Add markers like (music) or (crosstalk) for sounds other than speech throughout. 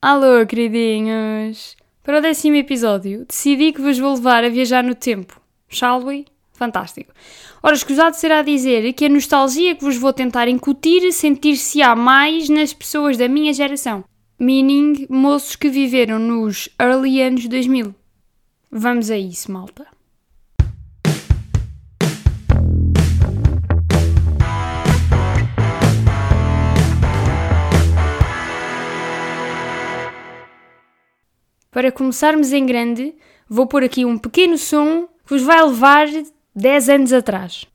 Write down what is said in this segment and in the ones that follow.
Alô, queridinhos! Para o décimo episódio, decidi que vos vou levar a viajar no tempo. Shall we? Fantástico. Ora, escusado será dizer que a nostalgia que vos vou tentar incutir sentir-se-á mais nas pessoas da minha geração. Meaning, moços que viveram nos early anos 2000. Vamos a isso, malta. Para começarmos em grande, vou pôr aqui um pequeno som que vos vai levar 10 anos atrás.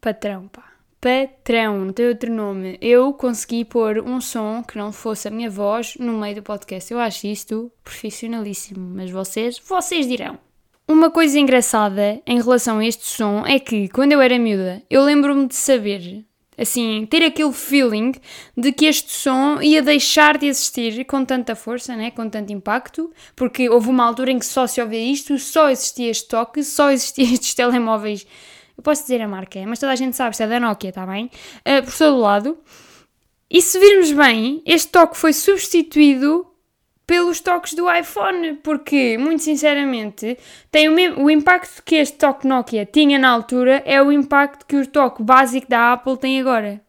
Patrão, pá. Patrão, não tem outro nome. Eu consegui pôr um som que não fosse a minha voz no meio do podcast. Eu acho isto profissionalíssimo, mas vocês, vocês dirão. Uma coisa engraçada em relação a este som é que, quando eu era miúda, eu lembro-me de saber assim, ter aquele feeling de que este som ia deixar de existir com tanta força, né? com tanto impacto, porque houve uma altura em que só se ouvia isto, só existia este toque, só existiam (laughs) estes telemóveis. Eu posso dizer a marca, mas toda a gente sabe, se é da Nokia, está bem? Uh, por todo lado. E se virmos bem, este toque foi substituído pelos toques do iPhone, porque, muito sinceramente, tem o, mesmo, o impacto que este toque Nokia tinha na altura é o impacto que o toque básico da Apple tem agora.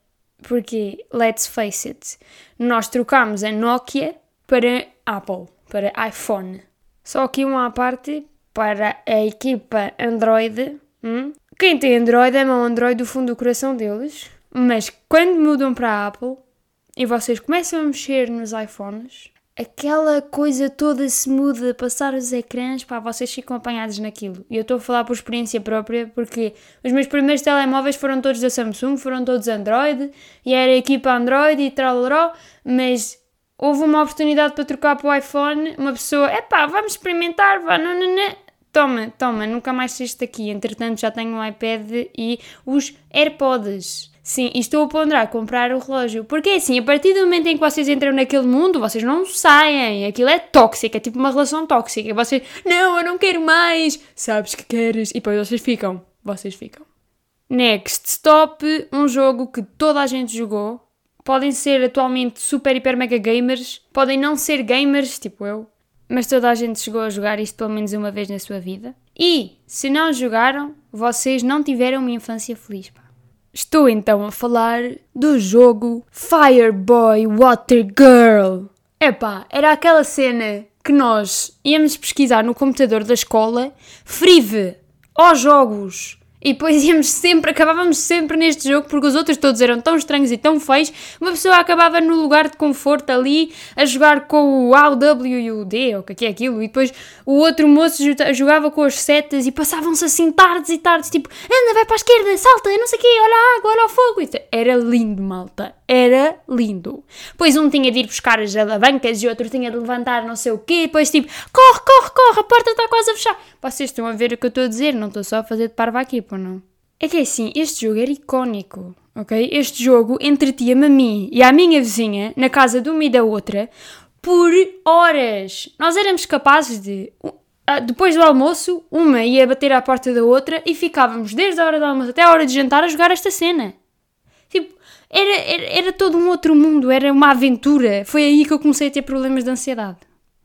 Porque, let's face it, nós trocámos a Nokia para Apple, para iPhone. Só aqui uma à parte para a equipa Android. Hum? Quem tem Android é um Android do fundo do coração deles, mas quando mudam para a Apple e vocês começam a mexer nos iPhones, aquela coisa toda se muda, passar os ecrãs, pá, vocês ficam apanhados naquilo. E eu estou a falar por experiência própria, porque os meus primeiros telemóveis foram todos da Samsung, foram todos Android, e era a equipa Android e tal, mas houve uma oportunidade para trocar para o iPhone, uma pessoa, é pá, vamos experimentar, vá, não, não, não. Toma, toma, nunca mais saíste daqui. Entretanto, já tenho um iPad e os AirPods. Sim, e estou a ponderar comprar o relógio. Porque é assim, a partir do momento em que vocês entram naquele mundo, vocês não saem. Aquilo é tóxico, é tipo uma relação tóxica. Vocês, não, eu não quero mais. Sabes que queres. E depois vocês ficam. Vocês ficam. Next Stop, um jogo que toda a gente jogou. Podem ser atualmente super, hiper, mega gamers. Podem não ser gamers, tipo eu. Mas toda a gente chegou a jogar isto pelo menos uma vez na sua vida. E, se não jogaram, vocês não tiveram uma infância feliz. Pá. Estou então a falar do jogo Fireboy Water Girl. Epá, era aquela cena que nós íamos pesquisar no computador da escola, Frive, ó jogos, e depois íamos sempre, acabávamos sempre neste jogo porque os outros todos eram tão estranhos e tão feios. Uma pessoa acabava no lugar de conforto ali a jogar com o A, o W e o D, ou o que é aquilo, e depois o outro moço jogava com as setas e passavam-se assim tardes e tardes, tipo, anda, vai para a esquerda, salta, não sei o quê, olha a água, olha o fogo. Era lindo, malta. Era lindo. Pois um tinha de ir buscar as alavancas e outro tinha de levantar não sei o quê, depois tipo, corre, corre, corre, a porta está quase a fechar. Vocês estão a ver o que eu estou a dizer, não estou só a fazer de parva aqui, pô, não? É que é assim, este jogo era icónico, ok? Este jogo entretia-me a mim e à minha vizinha, na casa de uma e da outra, por horas. Nós éramos capazes de ah, depois do almoço, uma ia bater à porta da outra e ficávamos desde a hora do almoço até a hora de jantar a jogar esta cena. Tipo, era, era, era todo um outro mundo, era uma aventura. Foi aí que eu comecei a ter problemas de ansiedade.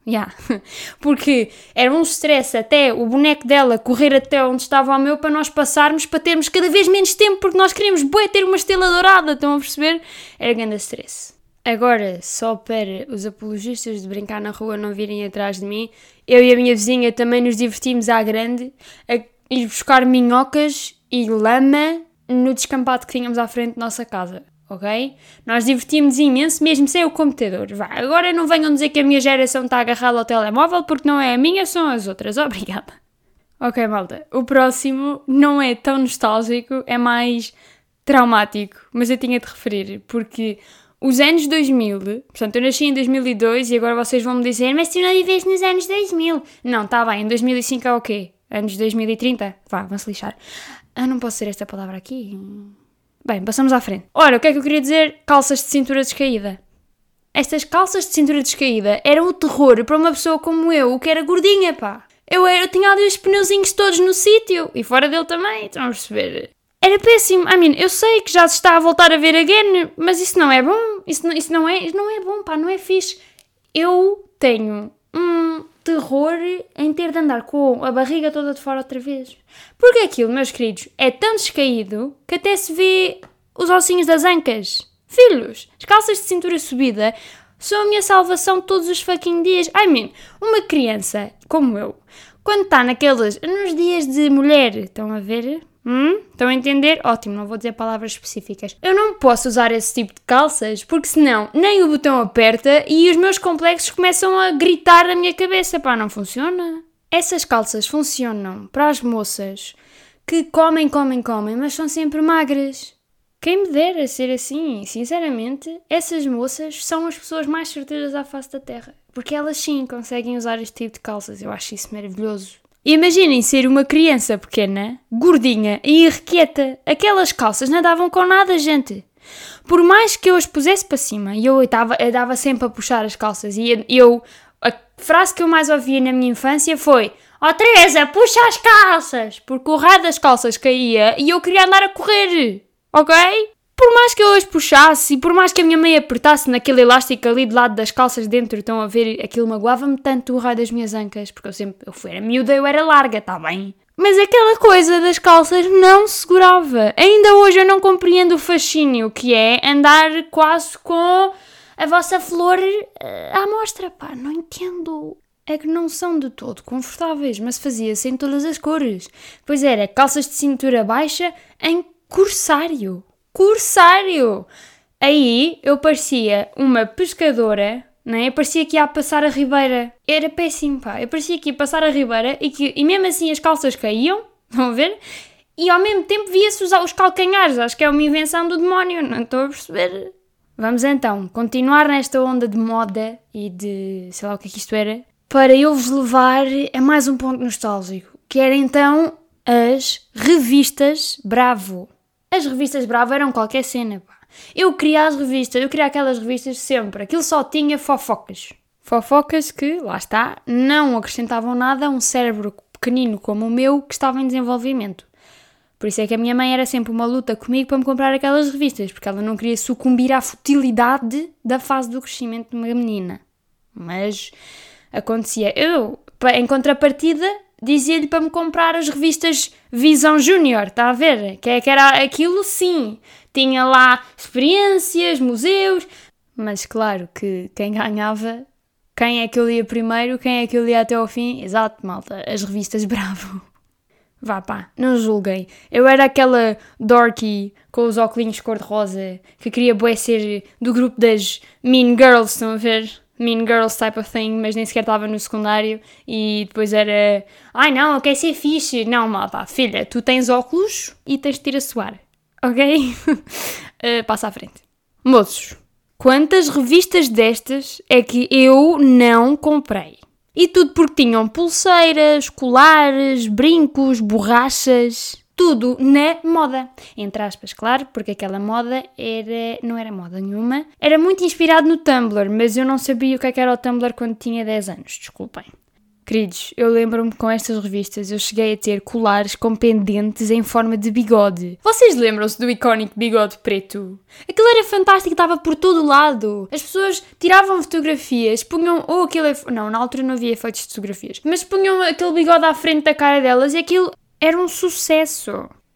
Yeah. (laughs) Porque era um stress até o boneco dela correr até onde estava o meu para nós passarmos para termos cada vez menos tempo porque nós queríamos bué, ter uma estrela dourada, estão a perceber? Era grande stress. Agora, só para os apologistas de brincar na rua não virem atrás de mim, eu e a minha vizinha também nos divertimos à grande a ir buscar minhocas e lama no descampado que tínhamos à frente da nossa casa ok? Nós divertimos imenso mesmo sem o computador. Vá, agora não venham dizer que a minha geração está agarrada ao telemóvel porque não é a minha, são as outras. (laughs) Obrigada. Ok, malta. O próximo não é tão nostálgico, é mais traumático, mas eu tinha de referir porque os anos 2000, portanto eu nasci em 2002 e agora vocês vão me dizer, mas tu não viveste nos anos 2000. Não, está bem, em 2005 é o quê? Anos 2030? Vá, vão-se lixar. Ah, não posso ser esta palavra aqui. Bem, passamos à frente. Ora, o que é que eu queria dizer? Calças de cintura descaída. Estas calças de cintura descaída eram o terror para uma pessoa como eu, que era gordinha, pá. Eu, era, eu tinha ali os pneuzinhos todos no sítio e fora dele também, estão a perceber? Era péssimo. I mean, eu sei que já se está a voltar a ver again, mas isso não é bom. Isso não, isso não, é, isso não é bom, pá, não é fixe. Eu tenho terror em ter de andar com a barriga toda de fora outra vez. Porque aquilo, meus queridos, é tão descaído que até se vê os ossinhos das ancas. Filhos, as calças de cintura subida são a minha salvação todos os fucking dias. I mean, uma criança como eu, quando está naqueles, nos dias de mulher, estão a ver? Hum? Estão a entender? Ótimo, não vou dizer palavras específicas. Eu não posso usar esse tipo de calças porque senão nem o botão aperta e os meus complexos começam a gritar na minha cabeça. Pá, não funciona. Essas calças funcionam para as moças que comem, comem, comem, mas são sempre magras. Quem me dera ser assim, sinceramente, essas moças são as pessoas mais certeiras à face da Terra. Porque elas sim conseguem usar este tipo de calças. Eu acho isso maravilhoso. Imaginem ser uma criança pequena, gordinha e irrequieta. Aquelas calças não davam com nada, gente. Por mais que eu as pusesse para cima, e eu estava eu dava sempre a puxar as calças, e eu. A frase que eu mais ouvia na minha infância foi: Ó oh, Teresa, puxa as calças! Porque o raio das calças caía e eu queria andar a correr ok? Por mais que eu as puxasse e por mais que a minha mãe apertasse naquele elástico ali do lado das calças dentro, estão a ver, aquilo magoava-me tanto o raio das minhas ancas, porque eu sempre, eu era miúda, eu era larga, tá bem? Mas aquela coisa das calças não segurava. Ainda hoje eu não compreendo o fascínio que é andar quase com a vossa flor uh, à mostra, pá, não entendo. É que não são de todo confortáveis, mas fazia-se em todas as cores. Pois era, calças de cintura baixa em Corsário! Corsário! Aí eu parecia uma pescadora, né? Eu parecia que ia passar a ribeira. Era péssimo, pá. Eu parecia que ia passar a ribeira e, que, e mesmo assim as calças caíam, (laughs) estão a ver? E ao mesmo tempo via-se os, os calcanhares. Acho que é uma invenção do demónio, não estou a perceber. Vamos então continuar nesta onda de moda e de sei lá o que é que isto era, para eu vos levar a mais um ponto nostálgico, que era então as revistas Bravo. As revistas Bravo eram qualquer cena, pá. Eu queria as revistas, eu queria aquelas revistas sempre. Aquilo só tinha fofocas. Fofocas que, lá está, não acrescentavam nada a um cérebro pequenino como o meu que estava em desenvolvimento. Por isso é que a minha mãe era sempre uma luta comigo para me comprar aquelas revistas, porque ela não queria sucumbir à futilidade da fase do crescimento de uma menina. Mas acontecia. Eu, em contrapartida, dizia-lhe para me comprar as revistas Visão Júnior, está a ver? Que, é, que era aquilo sim. Tinha lá experiências, museus, mas claro que quem ganhava, quem é que eu lia primeiro, quem é que eu lia até ao fim? Exato, malta, as revistas (laughs) Bravo. Vá pá, não julguem. Eu era aquela dorky com os óculos cor-de-rosa que queria bué ser do grupo das Mean Girls, estão a ver? Mean Girls type of thing, mas nem sequer estava no secundário e depois era ai não, eu quero ser fixe. Não, malta, filha, tu tens óculos e tens de ir a suar, ok? uh, (laughs) passa à frente. Moços, quantas revistas destas é que eu não comprei? E tudo porque tinham pulseiras, colares, brincos, borrachas tudo na moda. Entre aspas, claro, porque aquela moda era, não era moda nenhuma. Era muito inspirado no Tumblr, mas eu não sabia o que, é que era o Tumblr quando tinha 10 anos, desculpem. Queridos, eu lembro-me com estas revistas eu cheguei a ter colares com pendentes em forma de bigode. Vocês lembram-se do icónico bigode preto? Aquilo era fantástico, estava por todo lado. As pessoas tiravam fotografias, punham ou aquele. Não, na altura não havia efeitos de fotografias, mas punham aquele bigode à frente da cara delas e aquilo era um sucesso.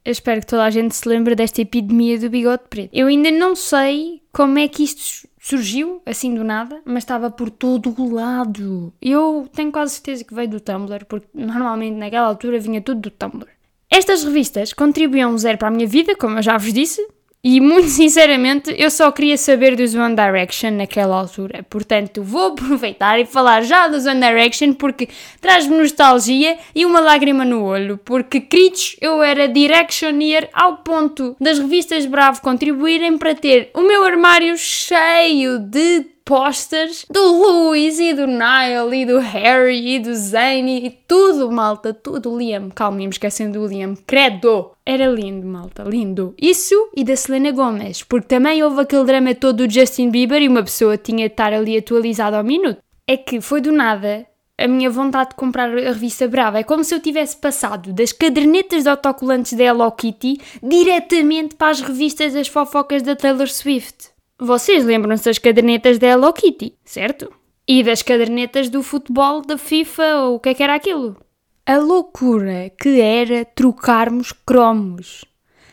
Eu espero que toda a gente se lembre desta epidemia do bigode preto. Eu ainda não sei como é que isto surgiu, assim do nada, mas estava por todo o lado. Eu tenho quase certeza que veio do Tumblr, porque normalmente naquela altura vinha tudo do Tumblr. Estas revistas contribuíam zero para a minha vida, como eu já vos disse, e muito (laughs) sinceramente, eu só queria saber dos One Direction naquela altura. Portanto, vou aproveitar e falar já dos One Direction porque traz-me nostalgia e uma lágrima no olho. Porque, queridos, eu era Directioneer ao ponto das revistas Bravo contribuírem para ter o meu armário cheio de posters do Louis e do Niall e do Harry e do Zane e tudo, malta, tudo. Liam, calma, me esquecendo do Liam, credo! Era lindo, malta, lindo. Isso e da Selena Gomez, porque também houve aquele drama todo do Justin Bieber e uma pessoa tinha de estar ali atualizada ao minuto. É que foi do nada a minha vontade de comprar a revista Brava. É como se eu tivesse passado das cadernetas de autocolantes da Hello Kitty diretamente para as revistas das fofocas da Taylor Swift. Vocês lembram-se das cadernetas da Hello Kitty, certo? E das cadernetas do futebol, da FIFA, ou o que é que era aquilo? A loucura que era trocarmos cromos.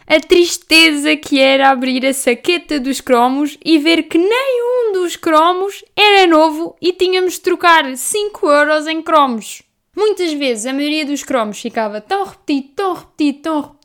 A tristeza que era abrir a saqueta dos cromos e ver que nenhum dos cromos era novo e tínhamos de trocar 5 euros em cromos. Muitas vezes a maioria dos cromos ficava tão repetido, tão repetido, tão repetido,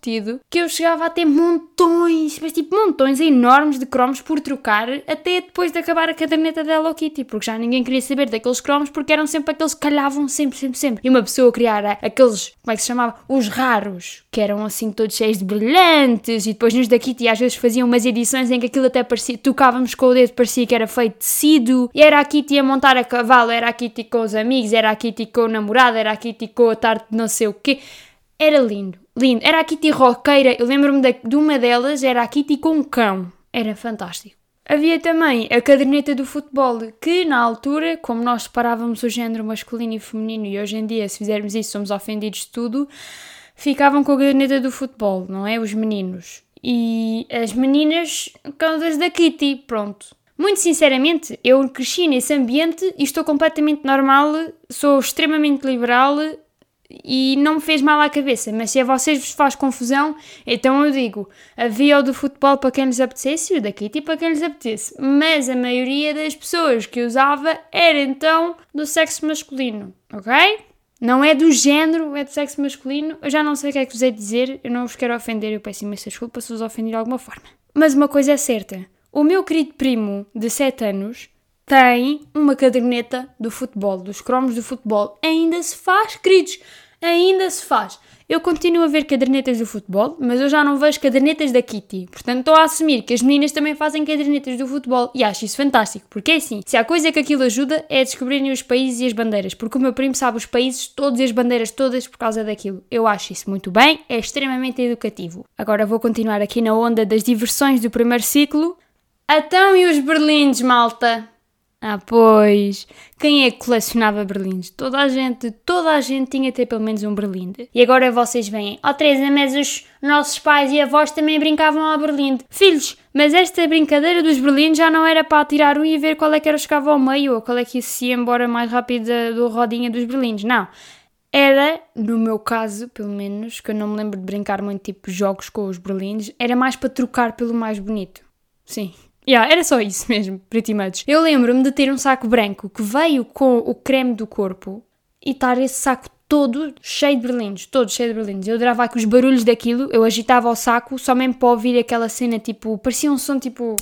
que eu chegava a ter montões, mas tipo montões enormes de cromos por trocar, até depois de acabar a caderneta da Hello Kitty, porque já ninguém queria saber daqueles cromos, porque eram sempre aqueles que calhavam sempre, sempre, sempre. E uma pessoa criar aqueles, como é que se chamava? Os raros, que eram assim todos cheios de brilhantes, e depois nos da Kitty às vezes faziam umas edições em que aquilo até parecia, tocávamos com o dedo, parecia que era feito tecido, e era a Kitty a montar a cavalo, era a Kitty com os amigos, era a Kitty com o namorado, era a Kitty com a tarde de não sei o quê. Era lindo, lindo. Era a Kitty roqueira, eu lembro-me de, de uma delas, era a Kitty com um cão. Era fantástico. Havia também a caderneta do futebol, que na altura, como nós separávamos o género masculino e feminino, e hoje em dia, se fizermos isso, somos ofendidos de tudo, ficavam com a caderneta do futebol, não é? Os meninos. E as meninas com as da Kitty, pronto. Muito sinceramente, eu cresci nesse ambiente e estou completamente normal, sou extremamente liberal e não me fez mal à cabeça, mas se a vocês vos faz confusão, então eu digo, havia o do futebol para quem lhes apetecesse e o da Kitty para quem lhes apetecesse, mas a maioria das pessoas que usava era então do sexo masculino, ok? Não é do género, é do sexo masculino, eu já não sei o que é que vos hei de dizer, eu não vos quero ofender, eu peço imensa desculpa se vos ofendi de alguma forma. Mas uma coisa é certa, o meu querido primo de 7 anos tem uma caderneta do futebol, dos cromos do futebol. Ainda se faz, queridos, ainda se faz. Eu continuo a ver cadernetas do futebol, mas eu já não vejo cadernetas da Kitty. Portanto, estou a assumir que as meninas também fazem cadernetas do futebol e acho isso fantástico, porque é assim: se há coisa que aquilo ajuda é a descobrirem os países e as bandeiras, porque o meu primo sabe os países todos e as bandeiras todas por causa daquilo. Eu acho isso muito bem, é extremamente educativo. Agora vou continuar aqui na onda das diversões do primeiro ciclo. Então e os berlindes, malta? Ah, pois. Quem é que colecionava berlindes? Toda a gente, toda a gente tinha ter pelo menos um berlinde. E agora vocês veem, ó oh, Teresa, mas os nossos pais e avós também brincavam ao berlinde. Filhos, mas esta brincadeira dos berlindes já não era para tirar um e ver qual é que era que ficava ao meio ou qual é que se ia embora mais rápido do rodinha dos berlindes. Não. Era, no meu caso, pelo menos, que eu não me lembro de brincar muito tipo jogos com os berlindes, era mais para trocar pelo mais bonito. Sim, Yeah, era só isso mesmo, pretty much. Eu lembro-me de ter um saco branco que veio com o creme do corpo e estar esse saco todo cheio de berlindes, todo cheio de berlindes. Eu adorava que os barulhos daquilo, eu agitava o saco só mesmo para ouvir aquela cena tipo, parecia um som tipo.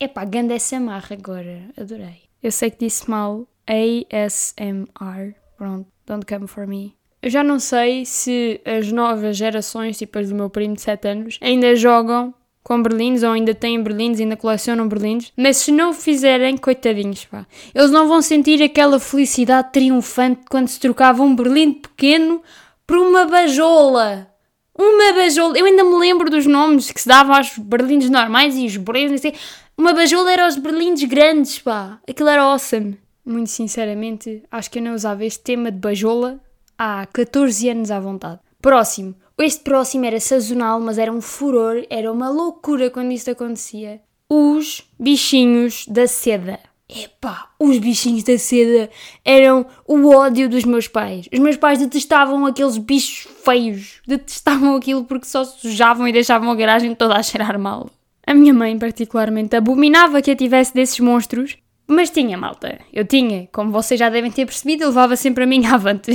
Epá, ganda essa marra agora, adorei. Eu sei que disse mal ASMR, pronto, don't come for me. Eu já não sei se as novas gerações, tipo as do meu primo de 7 anos, ainda jogam com berlindes ou ainda têm berlindes, ainda colecionam berlindes, mas se não o fizerem, coitadinhos, pá, eles não vão sentir aquela felicidade triunfante quando se trocava um berlinde pequeno por uma bajola. Uma bajola. Eu ainda me lembro dos nomes que se davam aos berlindes normais e os berlindes, assim. Uma bajola era os berlindes grandes, pá. Aquilo era awesome. Muito sinceramente, acho que eu não usava este tema de bajola há 14 anos à vontade. Próximo. Este próximo era sazonal, mas era um furor, era uma loucura quando isto acontecia. Os bichinhos da seda. Epá, os bichinhos da seda eram o ódio dos meus pais. Os meus pais detestavam aqueles bichos feios. Detestavam aquilo porque só sujavam e deixavam a garagem toda a cheirar mal. A minha mãe, particularmente, abominava que eu tivesse desses monstros mas tinha, malta. Eu tinha. Como vocês já devem ter percebido, eu levava sempre a minha avante.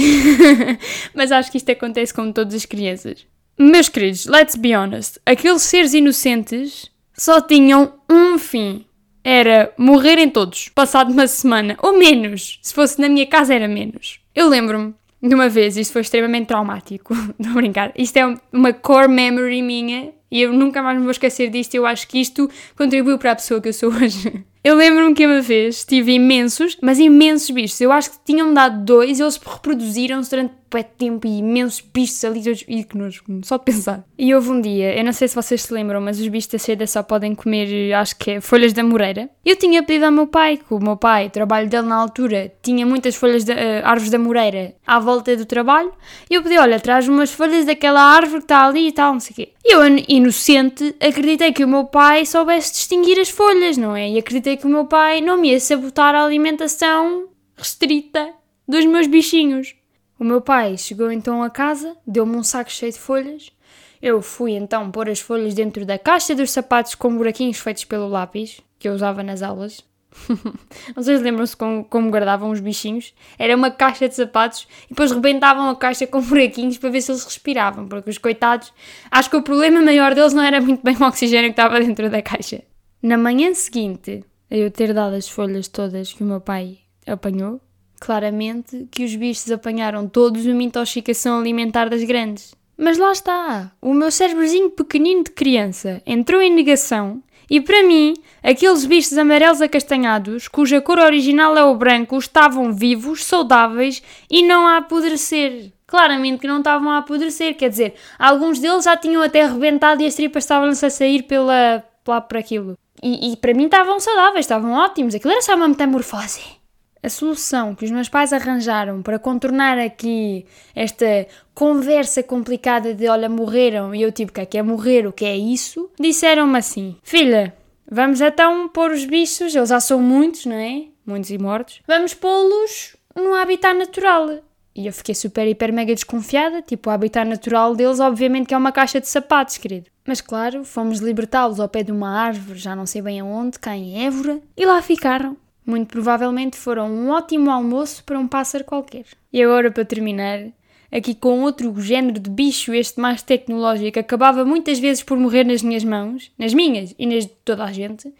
(laughs) Mas acho que isto acontece com todas as crianças. Meus queridos, let's be honest. Aqueles seres inocentes só tinham um fim. Era morrerem todos, passado uma semana. Ou menos. Se fosse na minha casa, era menos. Eu lembro-me de uma vez, isto foi extremamente traumático. (laughs) Não brincar. Isto é uma core memory minha e eu nunca mais me vou esquecer disto. Eu acho que isto contribuiu para a pessoa que eu sou hoje. (laughs) Eu lembro-me que uma vez tive imensos, mas imensos bichos. Eu acho que tinham dado dois e eles reproduziram-se durante pé tempo e imensos bichos ali todos. E que nojo, só de pensar. E houve um dia, eu não sei se vocês se lembram, mas os bichos da seda só podem comer, acho que é, folhas da moreira. Eu tinha pedido ao meu pai, que o meu pai, o trabalho dele na altura, tinha muitas folhas de uh, árvores da moreira à volta do trabalho. E eu pedi, olha, traz umas folhas daquela árvore que está ali e tal, não sei o quê. E eu, inocente, acreditei que o meu pai soubesse distinguir as folhas, não é? E acreditei que o meu pai não me ia sabotar a alimentação restrita dos meus bichinhos. O meu pai chegou então a casa, deu-me um saco cheio de folhas. Eu fui então pôr as folhas dentro da caixa dos sapatos com buraquinhos feitos pelo lápis, que eu usava nas aulas. (laughs) Vocês lembram-se como, como, guardavam os bichinhos? Era uma caixa de sapatos e depois rebentavam a caixa com (laughs) buraquinhos para ver se eles respiravam, porque os coitados, acho que o problema maior deles não era muito bem o oxigênio que estava dentro da caixa. Na manhã seguinte, a eu ter dado as folhas todas que o meu pai apanhou, claramente que os bichos apanharam todos uma intoxicação alimentar das grandes. Mas lá está, o meu cérebrozinho pequenino de criança entrou em negação e para mim, aqueles bichos amarelos acastanhados, cuja cor original é o branco, estavam vivos, saudáveis e não a apodrecer. Claramente que não estavam a apodrecer, quer dizer, alguns deles já tinham até arrebentado e as tripas estavam-se a sair pela, lá por aquilo. E, e para mim estavam saudáveis, estavam ótimos, aquilo era só uma metamorfose a solução que os meus pais arranjaram para contornar aqui esta conversa complicada de olha, morreram e eu tipo, o que é que é morrer, o que é isso? Disseram-me assim: Filha, vamos então pôr os bichos, eles já são muitos, não é? Muitos e mortos, vamos pô-los no habitat natural. E eu fiquei super, hiper, mega desconfiada. Tipo, o habitat natural deles, obviamente, que é uma caixa de sapatos, querido. Mas claro, fomos libertá-los ao pé de uma árvore, já não sei bem aonde, cá em Évora, e lá ficaram. Muito provavelmente foram um ótimo almoço para um pássaro qualquer. E agora, para terminar, aqui com outro género de bicho, este mais tecnológico, acabava muitas vezes por morrer nas minhas mãos, nas minhas e nas de toda a gente,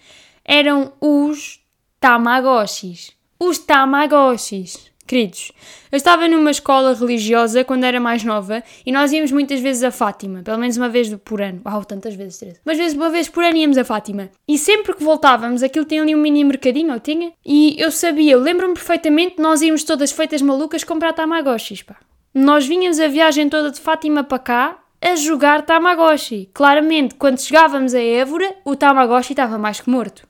eram os Tamagotchis. Os Tamagotchis. Queridos, eu estava numa escola religiosa quando era mais nova e nós íamos muitas vezes a Fátima, pelo menos uma vez por ano. Uau, tantas vezes, Teresa. Mas vezes, uma vez por ano íamos a Fátima. E sempre que voltávamos, aquilo tinha ali um mini mercadinho, ou tinha? E eu sabia, eu lembro-me perfeitamente, nós íamos todas feitas malucas comprar Tamagotchis, pá. Nós vinhamos a viagem toda de Fátima para cá a jogar Tamagotchi. Claramente, quando chegávamos a Évora, o Tamagotchi estava mais que morto.